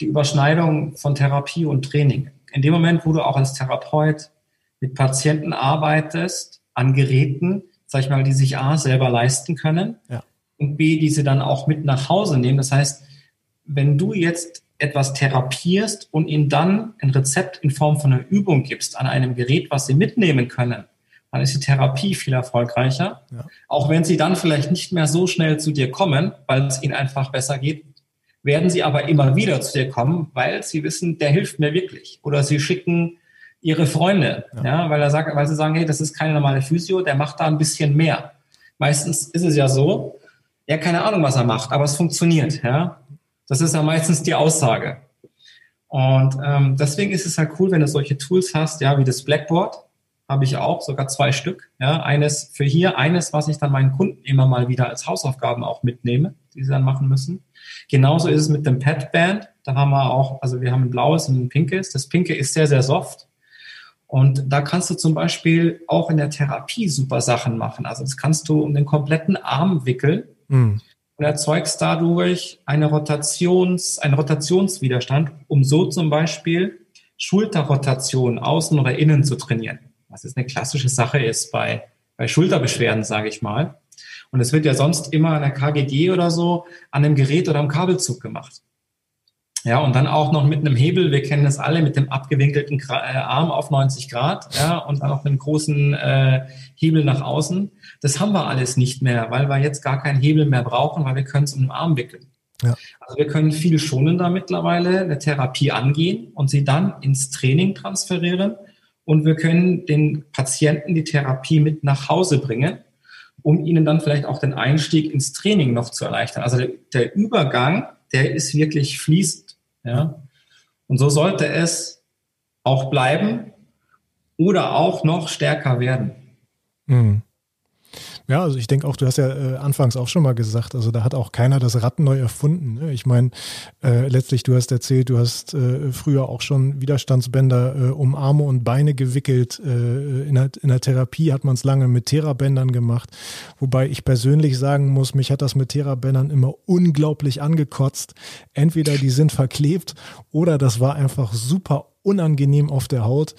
die Überschneidung von Therapie und Training. In dem Moment, wo du auch als Therapeut mit Patienten arbeitest, an Geräten, sag ich mal, die sich A selber leisten können ja. und B, die sie dann auch mit nach Hause nehmen. Das heißt, wenn du jetzt etwas therapierst und ihnen dann ein Rezept in Form von einer Übung gibst an einem Gerät, was sie mitnehmen können, dann ist die Therapie viel erfolgreicher. Ja. Auch wenn sie dann vielleicht nicht mehr so schnell zu dir kommen, weil es ihnen einfach besser geht, werden sie aber immer wieder zu dir kommen, weil sie wissen, der hilft mir wirklich. Oder sie schicken ihre Freunde, ja, ja weil, er sagt, weil sie sagen, hey, das ist keine normale Physio, der macht da ein bisschen mehr. Meistens ist es ja so, ja, keine Ahnung, was er macht, aber es funktioniert. Ja, das ist ja meistens die Aussage. Und ähm, deswegen ist es halt cool, wenn du solche Tools hast, ja, wie das Blackboard, habe ich auch, sogar zwei Stück. Ja, eines für hier, eines, was ich dann meinen Kunden immer mal wieder als Hausaufgaben auch mitnehme, die sie dann machen müssen. Genauso ist es mit dem Pad Band. Da haben wir auch, also wir haben ein blaues und ein pinkes. Das pinke ist sehr, sehr soft. Und da kannst du zum Beispiel auch in der Therapie super Sachen machen. Also das kannst du um den kompletten Arm wickeln mhm. und erzeugst dadurch eine Rotations, einen Rotationswiderstand, um so zum Beispiel Schulterrotation außen oder innen zu trainieren. Was jetzt eine klassische Sache ist bei, bei Schulterbeschwerden, sage ich mal. Und es wird ja sonst immer an der KGG oder so an einem Gerät oder am Kabelzug gemacht. Ja, und dann auch noch mit einem Hebel, wir kennen das alle, mit dem abgewinkelten äh, Arm auf 90 Grad, ja, und dann auch mit einem großen äh, Hebel nach außen. Das haben wir alles nicht mehr, weil wir jetzt gar keinen Hebel mehr brauchen, weil wir können es um den Arm wickeln. Ja. Also wir können viel schonender mittlerweile eine Therapie angehen und sie dann ins Training transferieren und wir können den Patienten die Therapie mit nach Hause bringen, um ihnen dann vielleicht auch den Einstieg ins Training noch zu erleichtern. Also der, der Übergang, der ist wirklich fließend ja? Und so sollte es auch bleiben oder auch noch stärker werden. Mhm. Ja, also ich denke auch, du hast ja äh, anfangs auch schon mal gesagt, also da hat auch keiner das Rad neu erfunden. Ne? Ich meine, äh, letztlich, du hast erzählt, du hast äh, früher auch schon Widerstandsbänder äh, um Arme und Beine gewickelt. Äh, in, der, in der Therapie hat man es lange mit Therabändern gemacht, wobei ich persönlich sagen muss, mich hat das mit Therabändern immer unglaublich angekotzt. Entweder die sind verklebt oder das war einfach super unangenehm auf der Haut.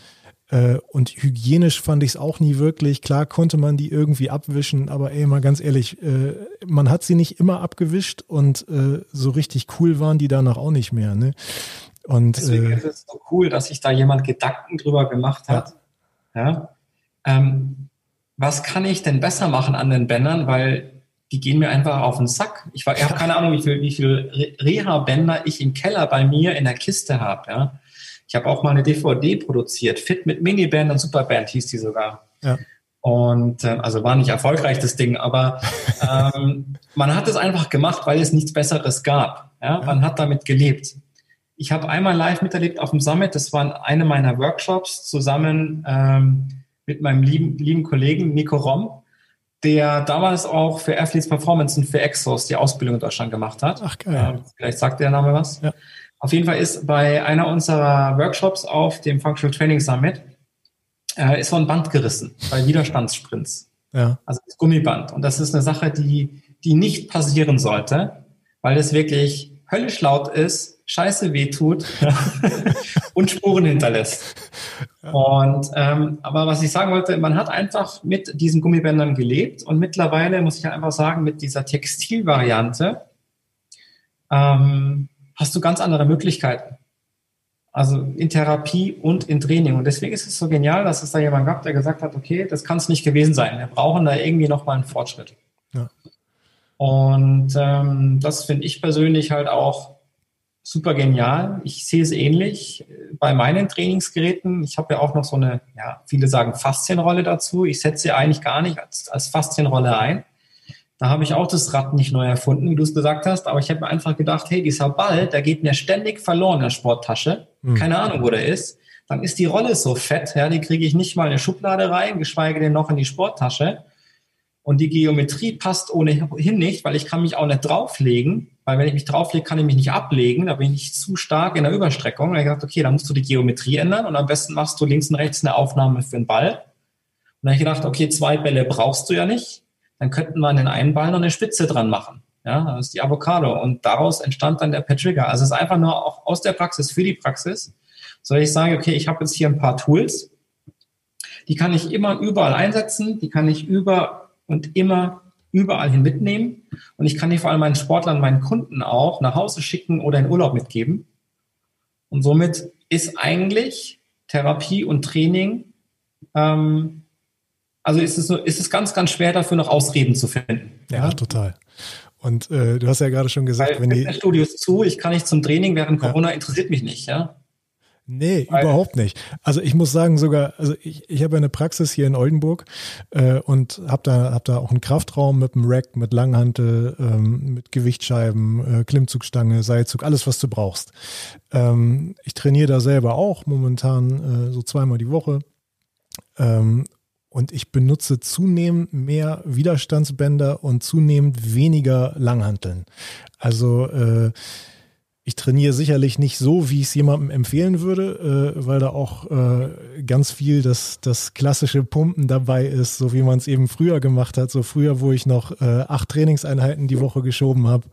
Äh, und hygienisch fand ich es auch nie wirklich. Klar konnte man die irgendwie abwischen, aber ey, mal ganz ehrlich, äh, man hat sie nicht immer abgewischt und äh, so richtig cool waren die danach auch nicht mehr. Ne? Und, Deswegen äh, ist es so cool, dass sich da jemand Gedanken drüber gemacht hat. Ja. ja? Ähm, was kann ich denn besser machen an den Bändern? Weil die gehen mir einfach auf den Sack. Ich, ich habe keine Ahnung, wie viel, wie viel Reha-Bänder ich im Keller bei mir in der Kiste habe. Ja? Ich habe auch mal eine DVD produziert, Fit mit Miniband und Superband hieß die sogar. Ja. Und äh, also war nicht erfolgreich das Ding, aber ähm, man hat es einfach gemacht, weil es nichts Besseres gab. Ja? Man hat damit gelebt. Ich habe einmal live miterlebt auf dem Summit, das war eine meiner Workshops zusammen ähm, mit meinem lieben, lieben Kollegen Nico Rom, der damals auch für Athletes Performance und für Exos die Ausbildung in Deutschland gemacht hat. Ach geil. Äh, vielleicht sagt der Name was. Ja. Auf jeden Fall ist bei einer unserer Workshops auf dem Functional Training Summit äh, ist so ein Band gerissen bei Widerstandssprints. Ja. Also das Gummiband. Und das ist eine Sache, die, die nicht passieren sollte, weil es wirklich höllisch laut ist, scheiße wehtut und Spuren hinterlässt. Und ähm, aber was ich sagen wollte, man hat einfach mit diesen Gummibändern gelebt und mittlerweile muss ich einfach sagen, mit dieser Textilvariante ähm, hast du ganz andere Möglichkeiten. Also in Therapie und in Training. Und deswegen ist es so genial, dass es da jemand gab, der gesagt hat, okay, das kann es nicht gewesen sein. Wir brauchen da irgendwie nochmal einen Fortschritt. Ja. Und ähm, das finde ich persönlich halt auch super genial. Ich sehe es ähnlich bei meinen Trainingsgeräten. Ich habe ja auch noch so eine, ja, viele sagen Faszienrolle dazu. Ich setze sie eigentlich gar nicht als, als Faszienrolle ein. Da habe ich auch das Rad nicht neu erfunden, wie du es gesagt hast, aber ich habe mir einfach gedacht, hey, dieser Ball, der geht mir ständig verloren in der Sporttasche. Mhm. Keine Ahnung, wo der ist. Dann ist die Rolle so fett, ja, die kriege ich nicht mal in eine Schublade rein, geschweige denn noch in die Sporttasche. Und die Geometrie passt ohnehin nicht, weil ich kann mich auch nicht drauflegen, weil wenn ich mich drauflege, kann ich mich nicht ablegen, da bin ich zu stark in der Überstreckung. Da habe ich gedacht, okay, dann musst du die Geometrie ändern und am besten machst du links und rechts eine Aufnahme für den Ball. Und dann habe ich gedacht, okay, zwei Bälle brauchst du ja nicht dann könnten wir an den einen Ball noch eine Spitze dran machen. Ja, das ist die Avocado. Und daraus entstand dann der Petrigger. Also es ist einfach nur auch aus der Praxis für die Praxis. So ich sage, okay, ich habe jetzt hier ein paar Tools, die kann ich immer überall einsetzen, die kann ich über und immer überall hin mitnehmen. Und ich kann die vor allem meinen Sportlern, meinen Kunden auch nach Hause schicken oder in Urlaub mitgeben. Und somit ist eigentlich Therapie und Training ähm, Also ist es, ist es ganz, ganz schwer dafür noch Ausreden zu finden. Ja, ja? total. Und äh, du hast ja gerade schon gesagt, Weil wenn die Studios zu, ich kann nicht zum Training während Corona, ja. interessiert mich nicht, ja. Nee, Weil, überhaupt nicht. Also ich muss sagen sogar, also ich, ich habe eine Praxis hier in Oldenburg äh, und habe da, hab da auch einen Kraftraum mit einem Rack, mit Langhantel, ähm, mit Gewichtscheiben, äh, Klimmzugstange, Seilzug, alles, was du brauchst. Ähm, ich trainiere da selber auch momentan äh, so zweimal die Woche. Ähm, und ich benutze zunehmend mehr Widerstandsbänder und zunehmend weniger Langhanteln. Also äh, ich trainiere sicherlich nicht so, wie ich es jemandem empfehlen würde, äh, weil da auch äh, ganz viel das, das klassische Pumpen dabei ist, so wie man es eben früher gemacht hat. So früher, wo ich noch äh, acht Trainingseinheiten die Woche geschoben habe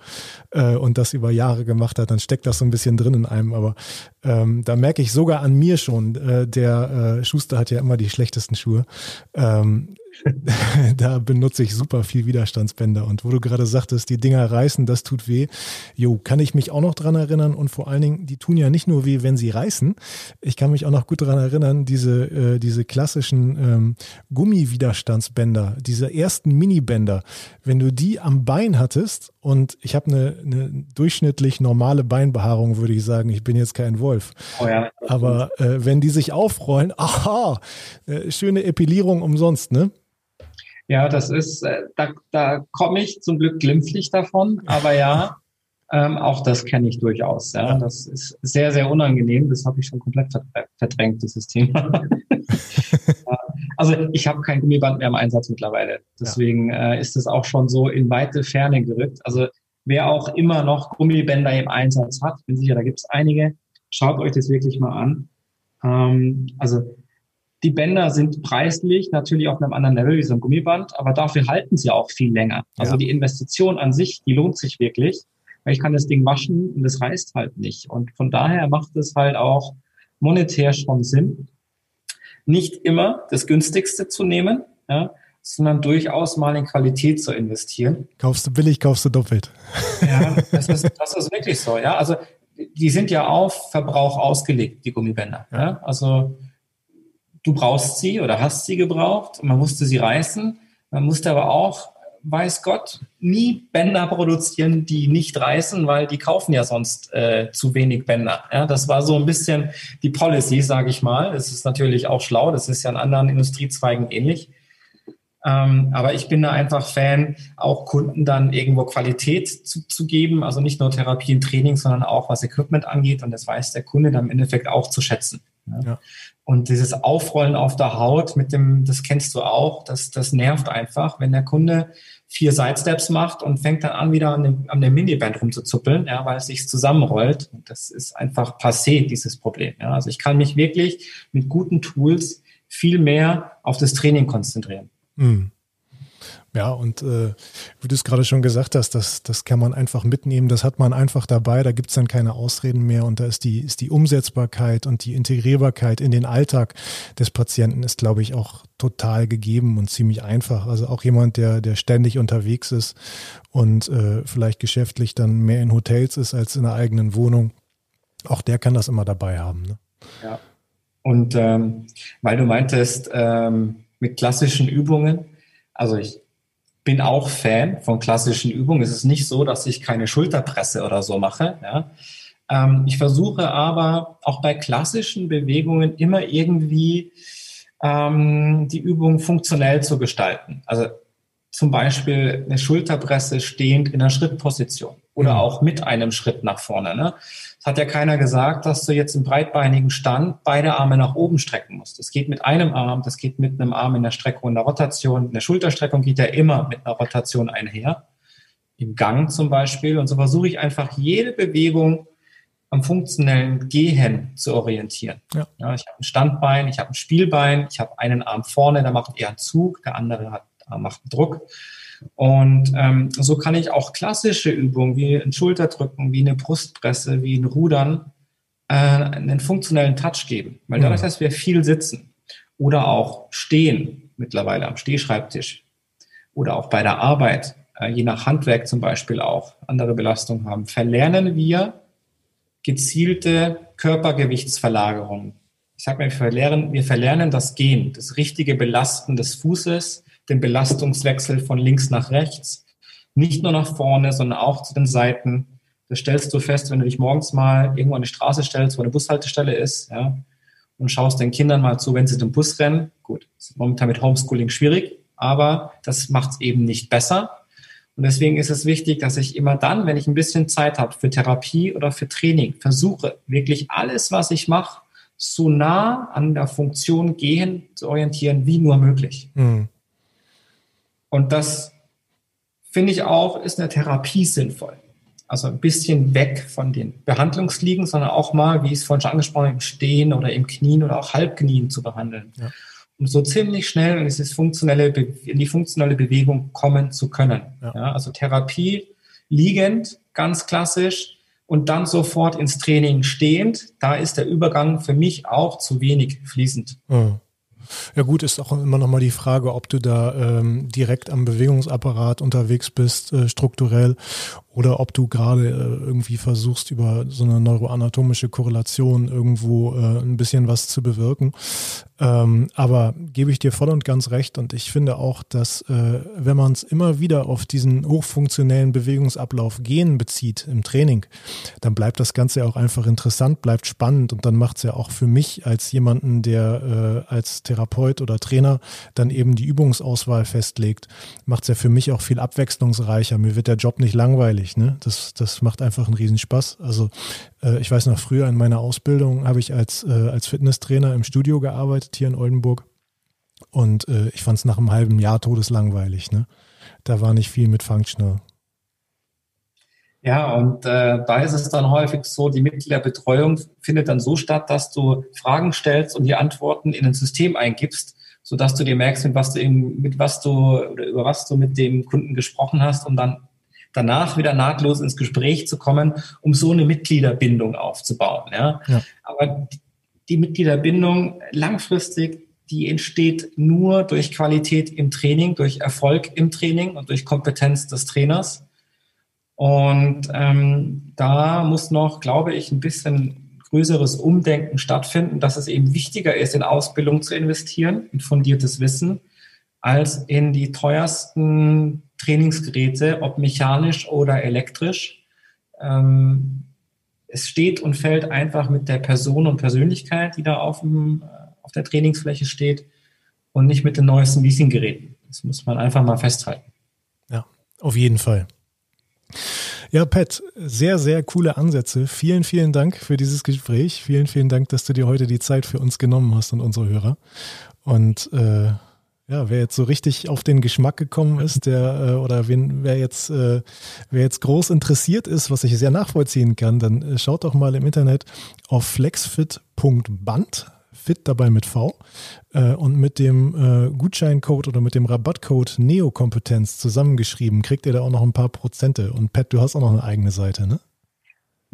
äh, und das über Jahre gemacht hat, dann steckt das so ein bisschen drin in einem. Aber ähm, da merke ich sogar an mir schon, äh, der äh, Schuster hat ja immer die schlechtesten Schuhe. Ähm, da benutze ich super viel Widerstandsbänder. Und wo du gerade sagtest, die Dinger reißen, das tut weh. Jo, kann ich mich auch noch dran erinnern. Und vor allen Dingen, die tun ja nicht nur weh, wenn sie reißen. Ich kann mich auch noch gut dran erinnern, diese, äh, diese klassischen ähm, Gummiwiderstandsbänder, diese ersten Minibänder. Wenn du die am Bein hattest und ich habe eine, eine durchschnittlich normale Beinbehaarung, würde ich sagen, ich bin jetzt kein Wolf. Oh ja, Aber äh, wenn die sich aufrollen, aha, äh, schöne Epilierung umsonst, ne? Ja, das ist, äh, da, da komme ich zum Glück glimpflich davon, aber ja, ähm, auch das kenne ich durchaus. Ja. Das ist sehr, sehr unangenehm. Das habe ich schon komplett verdrängt, dieses Thema. also ich habe kein Gummiband mehr im Einsatz mittlerweile. Deswegen äh, ist es auch schon so in weite Ferne gerückt. Also wer auch immer noch Gummibänder im Einsatz hat, bin sicher, da gibt es einige, schaut euch das wirklich mal an. Ähm, also die Bänder sind preislich natürlich auf einem anderen Level wie so ein Gummiband, aber dafür halten sie auch viel länger. Also ja. die Investition an sich, die lohnt sich wirklich, weil ich kann das Ding waschen und es reißt halt nicht. Und von daher macht es halt auch monetär schon Sinn, nicht immer das günstigste zu nehmen, ja, sondern durchaus mal in Qualität zu investieren. Kaufst du billig, kaufst du doppelt. Ja, das ist, das ist wirklich so. Ja, also die sind ja auf Verbrauch ausgelegt, die Gummibänder. Ja, also du brauchst sie oder hast sie gebraucht. Man musste sie reißen. Man musste aber auch, weiß Gott, nie Bänder produzieren, die nicht reißen, weil die kaufen ja sonst äh, zu wenig Bänder. Ja, das war so ein bisschen die Policy, sage ich mal. Es ist natürlich auch schlau. Das ist ja in anderen Industriezweigen ähnlich. Ähm, aber ich bin da einfach Fan, auch Kunden dann irgendwo Qualität zu, zu geben. Also nicht nur Therapie und Training, sondern auch was Equipment angeht. Und das weiß der Kunde dann im Endeffekt auch zu schätzen. Ja. Und dieses Aufrollen auf der Haut mit dem, das kennst du auch, das, das nervt einfach, wenn der Kunde vier Sidesteps macht und fängt dann an, wieder an dem, an dem Miniband rumzuzuppeln, ja, weil es sich zusammenrollt. Und das ist einfach passé, dieses Problem. Ja. Also ich kann mich wirklich mit guten Tools viel mehr auf das Training konzentrieren. Mhm. Ja, und äh, wie du es gerade schon gesagt hast, das, das kann man einfach mitnehmen, das hat man einfach dabei, da gibt's dann keine Ausreden mehr und da ist die, ist die Umsetzbarkeit und die Integrierbarkeit in den Alltag des Patienten ist, glaube ich, auch total gegeben und ziemlich einfach. Also auch jemand, der, der ständig unterwegs ist und äh, vielleicht geschäftlich dann mehr in Hotels ist als in der eigenen Wohnung, auch der kann das immer dabei haben. Ne? Ja. Und ähm, weil du meintest, ähm, mit klassischen Übungen, also ich bin auch Fan von klassischen Übungen. Es ist nicht so, dass ich keine Schulterpresse oder so mache. Ja. Ähm, ich versuche aber auch bei klassischen Bewegungen immer irgendwie ähm, die Übung funktionell zu gestalten. Also zum Beispiel eine Schulterpresse stehend in der Schrittposition oder mhm. auch mit einem Schritt nach vorne. Ne? Es hat ja keiner gesagt, dass du jetzt im breitbeinigen Stand beide Arme nach oben strecken musst. Das geht mit einem Arm, das geht mit einem Arm in der Streckung und der Rotation. Eine Schulterstreckung geht ja immer mit einer Rotation einher. Im Gang zum Beispiel. Und so versuche ich einfach jede Bewegung am funktionellen Gehen zu orientieren. Ja. ja ich habe ein Standbein, ich habe ein Spielbein, ich habe einen Arm vorne, der macht eher einen Zug, der andere hat macht Druck. Und ähm, so kann ich auch klassische Übungen wie ein Schulterdrücken, wie eine Brustpresse, wie ein Rudern äh, einen funktionellen Touch geben. Weil dadurch, dass wir viel sitzen oder auch stehen, mittlerweile am Stehschreibtisch oder auch bei der Arbeit, äh, je nach Handwerk zum Beispiel auch andere Belastungen haben, verlernen wir gezielte Körpergewichtsverlagerungen ich sage mal, wir verlernen, wir verlernen das Gehen, das richtige Belasten des Fußes, den Belastungswechsel von links nach rechts, nicht nur nach vorne, sondern auch zu den Seiten. Das stellst du fest, wenn du dich morgens mal irgendwo an die Straße stellst, wo eine Bushaltestelle ist, ja, und schaust den Kindern mal zu, wenn sie den Bus rennen. Gut, ist momentan mit Homeschooling schwierig, aber das macht es eben nicht besser. Und deswegen ist es wichtig, dass ich immer dann, wenn ich ein bisschen Zeit habe für Therapie oder für Training, versuche wirklich alles, was ich mache, so nah an der Funktion gehen zu orientieren, wie nur möglich. Mhm. Und das finde ich auch, ist eine Therapie sinnvoll. Also ein bisschen weg von den Behandlungsliegen, sondern auch mal, wie ich es vorhin schon angesprochen habe, im Stehen oder im Knien oder auch Halbknien zu behandeln. Ja. Um so ziemlich schnell in, dieses funktionelle, in die funktionelle Bewegung kommen zu können. Ja. Ja, also Therapie liegend, ganz klassisch, und dann sofort ins Training stehend. Da ist der Übergang für mich auch zu wenig fließend. Mhm. Ja gut, ist auch immer noch mal die Frage, ob du da ähm, direkt am Bewegungsapparat unterwegs bist, äh, strukturell, oder ob du gerade äh, irgendwie versuchst, über so eine neuroanatomische Korrelation irgendwo äh, ein bisschen was zu bewirken. Ähm, aber gebe ich dir voll und ganz recht und ich finde auch, dass äh, wenn man es immer wieder auf diesen hochfunktionellen Bewegungsablauf gehen bezieht im Training, dann bleibt das Ganze auch einfach interessant, bleibt spannend und dann macht es ja auch für mich als jemanden, der als Therapeut oder Trainer dann eben die Übungsauswahl festlegt, macht es ja für mich auch viel abwechslungsreicher. Mir wird der Job nicht langweilig. Ne? Das, das macht einfach einen Riesenspaß. Also äh, ich weiß noch, früher in meiner Ausbildung habe ich als, äh, als Fitnesstrainer im Studio gearbeitet hier in Oldenburg. Und äh, ich fand es nach einem halben Jahr todeslangweilig. Ne? Da war nicht viel mit Functional. Ja, und äh, da ist es dann häufig so, die Mitgliederbetreuung findet dann so statt, dass du Fragen stellst und die Antworten in ein System eingibst, sodass du dir merkst, mit was du, eben, mit was du oder über was du mit dem Kunden gesprochen hast und dann danach wieder nahtlos ins Gespräch zu kommen, um so eine Mitgliederbindung aufzubauen. Ja? ja. Aber die Mitgliederbindung langfristig, die entsteht nur durch Qualität im Training, durch Erfolg im Training und durch Kompetenz des Trainers. Und ähm, da muss noch, glaube ich, ein bisschen größeres Umdenken stattfinden, dass es eben wichtiger ist, in Ausbildung zu investieren, in fundiertes Wissen, als in die teuersten Trainingsgeräte, ob mechanisch oder elektrisch. Ähm, es steht und fällt einfach mit der Person und Persönlichkeit, die da auf, dem, auf der Trainingsfläche steht und nicht mit den neuesten Leasinggeräten. Das muss man einfach mal festhalten. Ja, auf jeden Fall. Ja, Pat, sehr, sehr coole Ansätze. Vielen, vielen Dank für dieses Gespräch. Vielen, vielen Dank, dass du dir heute die Zeit für uns genommen hast und unsere Hörer. Und äh, ja, wer jetzt so richtig auf den Geschmack gekommen ist, der äh, oder wen, wer jetzt äh, wer jetzt groß interessiert ist, was ich sehr nachvollziehen kann, dann äh, schaut doch mal im Internet auf flexfit.band, fit dabei mit V äh, und mit dem äh, Gutscheincode oder mit dem Rabattcode Neokompetenz zusammengeschrieben, kriegt ihr da auch noch ein paar Prozente. Und Pat, du hast auch noch eine eigene Seite, ne?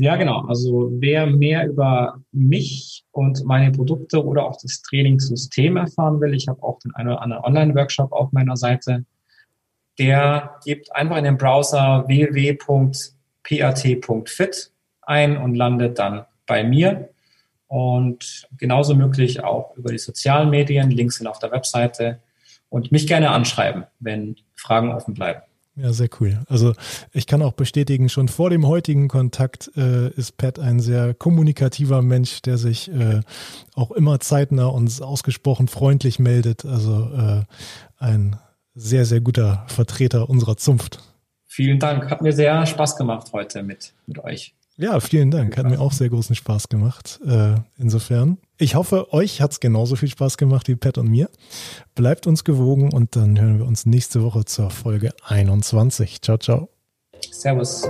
Ja, genau. Also wer mehr über mich und meine Produkte oder auch das Trainingssystem erfahren will, ich habe auch den einen oder anderen Online-Workshop auf meiner Seite, der gibt einfach in den Browser www.pat.fit ein und landet dann bei mir. Und genauso möglich auch über die sozialen Medien, Links sind auf der Webseite und mich gerne anschreiben, wenn Fragen offen bleiben. Ja, sehr cool. Also ich kann auch bestätigen, schon vor dem heutigen Kontakt äh, ist Pat ein sehr kommunikativer Mensch, der sich äh, auch immer zeitnah und ausgesprochen freundlich meldet. Also äh, ein sehr, sehr guter Vertreter unserer Zunft. Vielen Dank. Hat mir sehr Spaß gemacht heute mit, mit euch. Ja, vielen Dank. Hat mir auch sehr großen Spaß gemacht. Äh, insofern, ich hoffe, euch hat es genauso viel Spaß gemacht wie Pat und mir. Bleibt uns gewogen und dann hören wir uns nächste Woche zur Folge 21. Ciao, ciao. Servus.